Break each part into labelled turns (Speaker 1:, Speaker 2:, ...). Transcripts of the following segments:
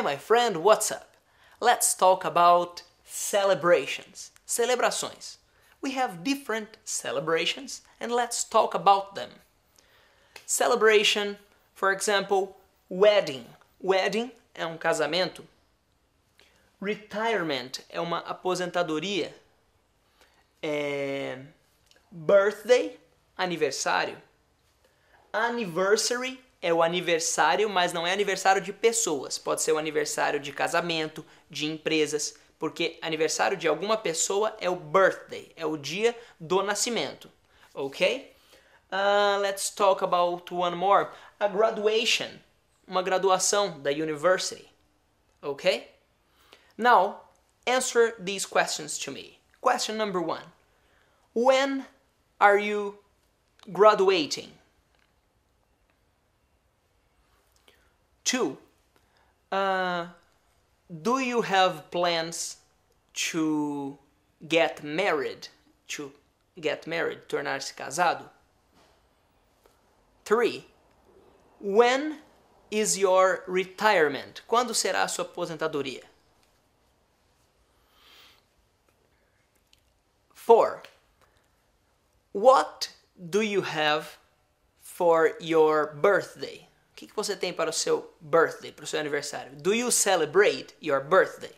Speaker 1: my friend, what's up? Let's talk about celebrations. Celebrações. We have different celebrations and let's talk about them. Celebration, for example, wedding. Wedding é um casamento. Retirement é uma aposentadoria. É... Birthday, aniversário. Anniversary é o aniversário, mas não é aniversário de pessoas. Pode ser o aniversário de casamento, de empresas, porque aniversário de alguma pessoa é o birthday, é o dia do nascimento. Ok? Uh, let's talk about one more. A graduation, uma graduação da university. Ok? Now, answer these questions to me. Question number one When are you graduating? Two, uh, do you have plans to get married? To get married, tornar-se casado? Three, when is your retirement? Quando será a sua aposentadoria? Four, what do you have for your birthday? O que, que você tem para o seu birthday, para o seu aniversário? Do you celebrate your birthday?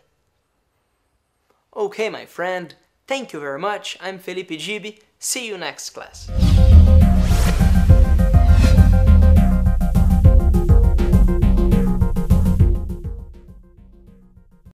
Speaker 1: Okay, my friend. Thank you very much. I'm Felipe Gibi. See you next class.